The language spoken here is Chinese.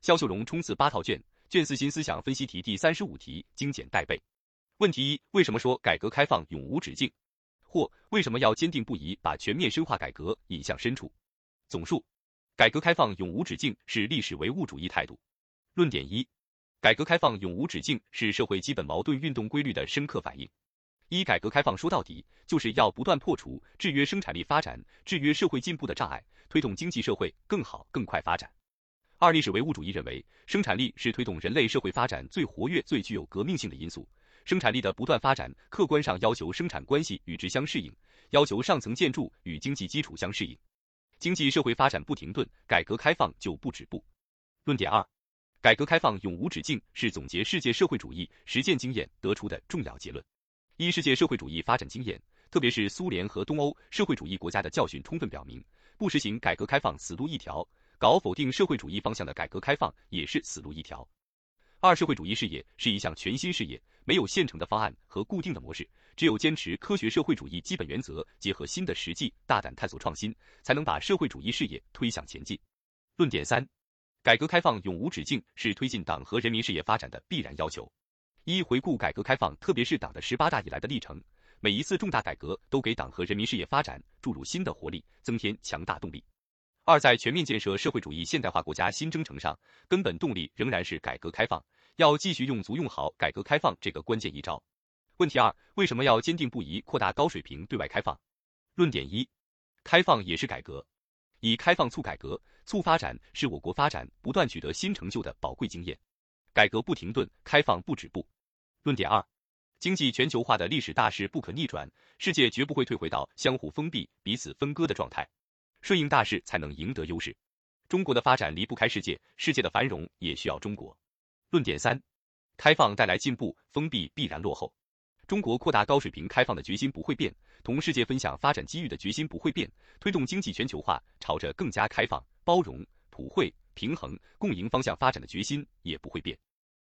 肖秀荣冲刺八套卷，卷四新思想分析题第三十五题精简带背。问题一：为什么说改革开放永无止境？或为什么要坚定不移把全面深化改革引向深处？总述：改革开放永无止境是历史唯物主义态度。论点一：改革开放永无止境是社会基本矛盾运动规律的深刻反映。一、改革开放说到底就是要不断破除制约生产力发展、制约社会进步的障碍，推动经济社会更好更快发展。二、历史唯物主义认为，生产力是推动人类社会发展最活跃、最具有革命性的因素。生产力的不断发展，客观上要求生产关系与之相适应，要求上层建筑与经济基础相适应。经济社会发展不停顿，改革开放就不止步。论点二，改革开放永无止境是总结世界社会主义实践经验得出的重要结论。一、世界社会主义发展经验，特别是苏联和东欧社会主义国家的教训，充分表明，不实行改革开放死路一条。搞否定社会主义方向的改革开放也是死路一条。二、社会主义事业是一项全新事业，没有现成的方案和固定的模式，只有坚持科学社会主义基本原则，结合新的实际，大胆探索创新，才能把社会主义事业推向前进。论点三：改革开放永无止境是推进党和人民事业发展的必然要求。一、回顾改革开放，特别是党的十八大以来的历程，每一次重大改革都给党和人民事业发展注入新的活力，增添强大动力。二，在全面建设社会主义现代化国家新征程上，根本动力仍然是改革开放，要继续用足用好改革开放这个关键一招。问题二，为什么要坚定不移扩大高水平对外开放？论点一，开放也是改革，以开放促改革、促发展，是我国发展不断取得新成就的宝贵经验。改革不停顿，开放不止步。论点二，经济全球化的历史大势不可逆转，世界绝不会退回到相互封闭、彼此分割的状态。顺应大势才能赢得优势。中国的发展离不开世界，世界的繁荣也需要中国。论点三：开放带来进步，封闭必然落后。中国扩大高水平开放的决心不会变，同世界分享发展机遇的决心不会变，推动经济全球化朝着更加开放、包容、普惠、平衡、共赢方向发展的决心也不会变。